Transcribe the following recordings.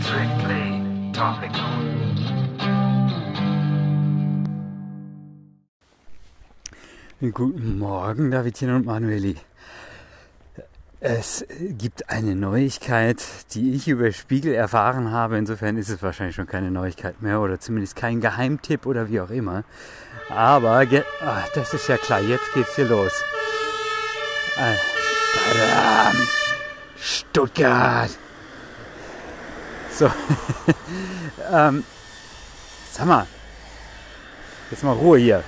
Strictly topical. Guten Morgen, Davidchen und Manueli. Es gibt eine Neuigkeit, die ich über Spiegel erfahren habe. Insofern ist es wahrscheinlich schon keine Neuigkeit mehr oder zumindest kein Geheimtipp oder wie auch immer. Aber ach, das ist ja klar, jetzt geht's hier los. Badam, Stuttgart. So. ähm, sag mal. Jetzt mal Ruhe hier.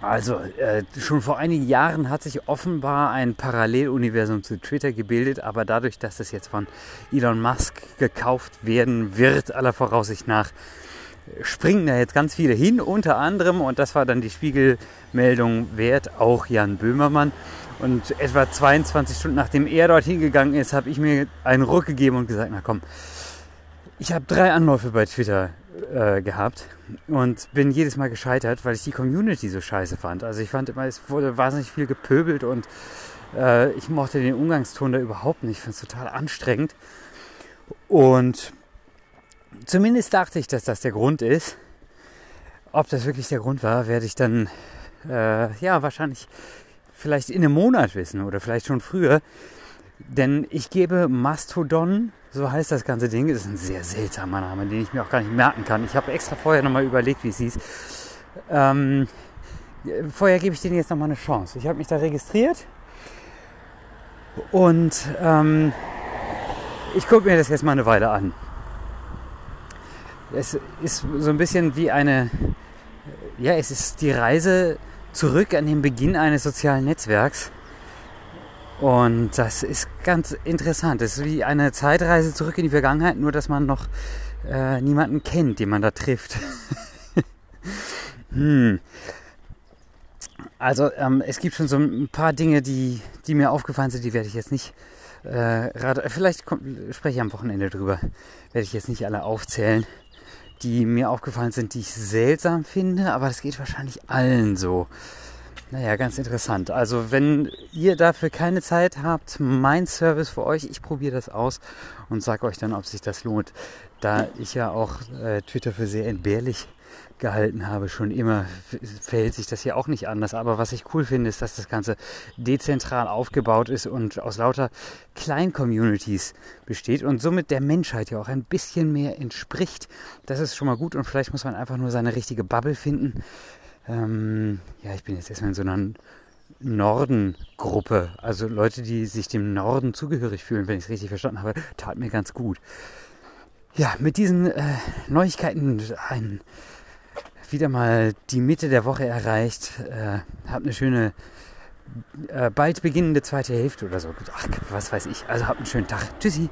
Also, äh, schon vor einigen Jahren hat sich offenbar ein Paralleluniversum zu Twitter gebildet, aber dadurch, dass es jetzt von Elon Musk gekauft werden wird, aller Voraussicht nach, springen da jetzt ganz viele hin, unter anderem, und das war dann die Spiegelmeldung wert, auch Jan Böhmermann. Und etwa 22 Stunden nachdem er dort hingegangen ist, habe ich mir einen Ruck gegeben und gesagt, na komm, ich habe drei Anläufe bei Twitter äh, gehabt und bin jedes Mal gescheitert, weil ich die Community so scheiße fand. Also ich fand immer, es wurde wahnsinnig viel gepöbelt und äh, ich mochte den Umgangston da überhaupt nicht. Ich fand es total anstrengend. Und zumindest dachte ich, dass das der Grund ist. Ob das wirklich der Grund war, werde ich dann äh, ja wahrscheinlich vielleicht in einem Monat wissen oder vielleicht schon früher. Denn ich gebe Mastodon, so heißt das ganze Ding, das ist ein sehr seltsamer Name, den ich mir auch gar nicht merken kann. Ich habe extra vorher nochmal überlegt, wie es hieß. Ähm, vorher gebe ich denen jetzt nochmal eine Chance. Ich habe mich da registriert und ähm, ich gucke mir das jetzt mal eine Weile an. Es ist so ein bisschen wie eine, ja, es ist die Reise zurück an den Beginn eines sozialen Netzwerks. Und das ist ganz interessant. Es ist wie eine Zeitreise zurück in die Vergangenheit, nur dass man noch äh, niemanden kennt, den man da trifft. hm. Also ähm, es gibt schon so ein paar Dinge, die, die mir aufgefallen sind, die werde ich jetzt nicht äh, vielleicht kommt, spreche ich am Wochenende drüber, werde ich jetzt nicht alle aufzählen die mir aufgefallen sind, die ich seltsam finde, aber das geht wahrscheinlich allen so. Naja, ganz interessant. Also wenn ihr dafür keine Zeit habt, mein Service für euch, ich probiere das aus und sage euch dann, ob sich das lohnt. Da ich ja auch äh, Twitter für sehr entbehrlich gehalten habe, schon immer, verhält sich das hier auch nicht anders. Aber was ich cool finde, ist, dass das Ganze dezentral aufgebaut ist und aus lauter Klein-Communities besteht und somit der Menschheit ja auch ein bisschen mehr entspricht. Das ist schon mal gut und vielleicht muss man einfach nur seine richtige Bubble finden. Ähm, ja, ich bin jetzt erstmal in so einer Norden-Gruppe, also Leute, die sich dem Norden zugehörig fühlen, wenn ich es richtig verstanden habe, tat mir ganz gut. Ja, mit diesen äh, Neuigkeiten ein wieder mal die Mitte der Woche erreicht. Äh, habt eine schöne, äh, bald beginnende zweite Hälfte oder so. Ach, was weiß ich. Also habt einen schönen Tag. Tschüssi.